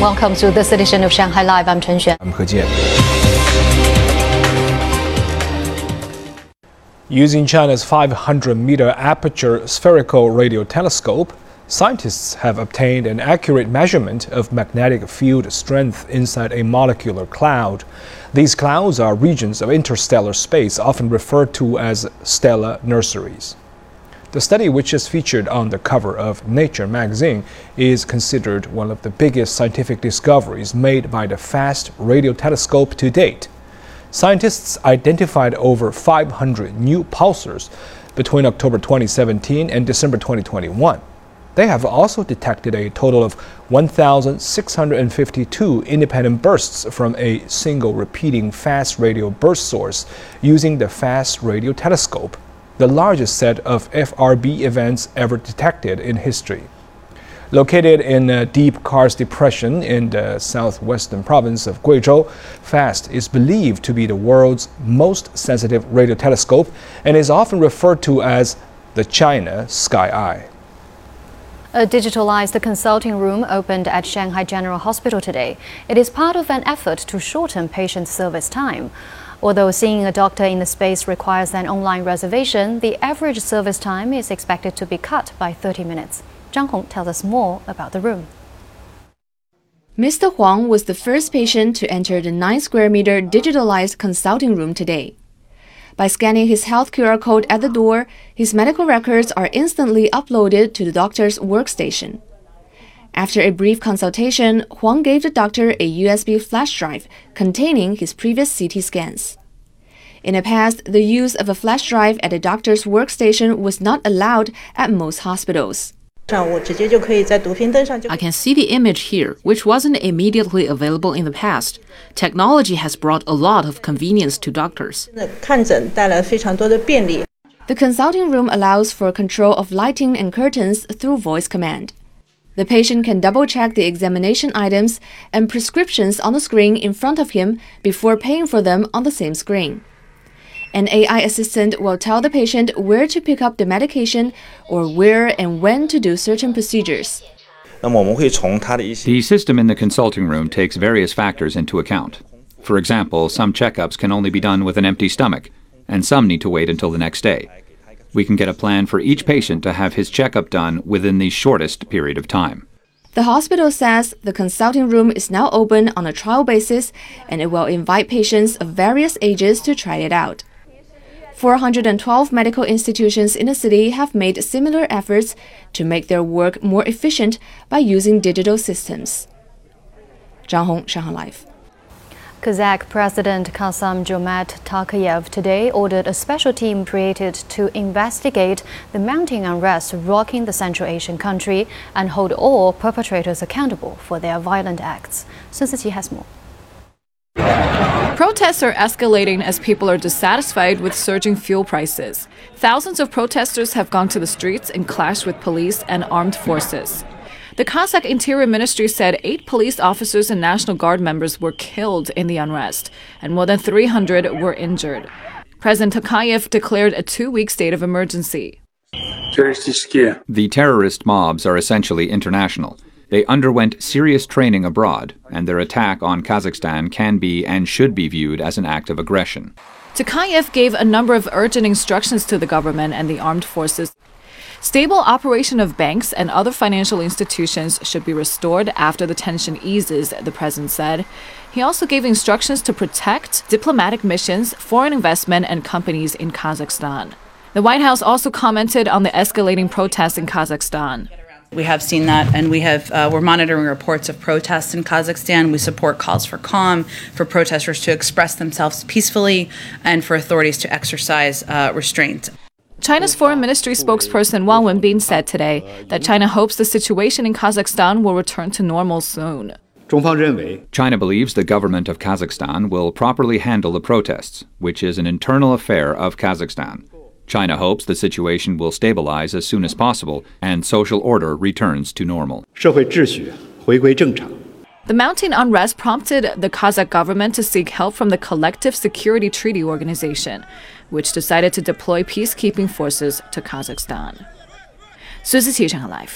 Welcome to this edition of Shanghai Live. I'm Chen Xuan. I'm He Jian. Using China's 500 meter aperture spherical radio telescope, scientists have obtained an accurate measurement of magnetic field strength inside a molecular cloud. These clouds are regions of interstellar space, often referred to as stellar nurseries. The study, which is featured on the cover of Nature magazine, is considered one of the biggest scientific discoveries made by the FAST radio telescope to date. Scientists identified over 500 new pulsars between October 2017 and December 2021. They have also detected a total of 1,652 independent bursts from a single repeating fast radio burst source using the Fast Radio Telescope the largest set of FRB events ever detected in history. Located in a deep karst depression in the southwestern province of Guizhou, FAST is believed to be the world's most sensitive radio telescope and is often referred to as the China Sky Eye. A digitalized consulting room opened at Shanghai General Hospital today. It is part of an effort to shorten patient service time. Although seeing a doctor in the space requires an online reservation, the average service time is expected to be cut by 30 minutes. Zhang Hong tells us more about the room. Mr. Huang was the first patient to enter the 9 square meter digitalized consulting room today. By scanning his health QR code at the door, his medical records are instantly uploaded to the doctor's workstation. After a brief consultation, Huang gave the doctor a USB flash drive containing his previous CT scans. In the past, the use of a flash drive at a doctor's workstation was not allowed at most hospitals. I can see the image here, which wasn't immediately available in the past. Technology has brought a lot of convenience to doctors. The consulting room allows for control of lighting and curtains through voice command. The patient can double check the examination items and prescriptions on the screen in front of him before paying for them on the same screen. An AI assistant will tell the patient where to pick up the medication or where and when to do certain procedures. The system in the consulting room takes various factors into account. For example, some checkups can only be done with an empty stomach, and some need to wait until the next day we can get a plan for each patient to have his checkup done within the shortest period of time. The hospital says the consulting room is now open on a trial basis and it will invite patients of various ages to try it out. 412 medical institutions in the city have made similar efforts to make their work more efficient by using digital systems. Zhang Hong, Shanghai Live. Kazakh President Kassym-Jomart Tokayev today ordered a special team created to investigate the mounting unrest rocking the Central Asian country and hold all perpetrators accountable for their violent acts. Sun Siqi has more. Protests are escalating as people are dissatisfied with surging fuel prices. Thousands of protesters have gone to the streets and clashed with police and armed forces. The Kazakh Interior Ministry said eight police officers and National Guard members were killed in the unrest, and more than 300 were injured. President Tokayev declared a two week state of emergency. The terrorist mobs are essentially international. They underwent serious training abroad, and their attack on Kazakhstan can be and should be viewed as an act of aggression. Tokayev gave a number of urgent instructions to the government and the armed forces. Stable operation of banks and other financial institutions should be restored after the tension eases, the president said. He also gave instructions to protect diplomatic missions, foreign investment, and companies in Kazakhstan. The White House also commented on the escalating protests in Kazakhstan. We have seen that, and we have uh, we're monitoring reports of protests in Kazakhstan. We support calls for calm, for protesters to express themselves peacefully, and for authorities to exercise uh, restraint. China's Foreign Ministry spokesperson Wang Wenbin said today that China hopes the situation in Kazakhstan will return to normal soon. China believes the government of Kazakhstan will properly handle the protests, which is an internal affair of Kazakhstan. China hopes the situation will stabilize as soon as possible and social order returns to normal. The mounting unrest prompted the Kazakh government to seek help from the Collective Security Treaty Organization, which decided to deploy peacekeeping forces to Kazakhstan. Sun Siqi, Shanghai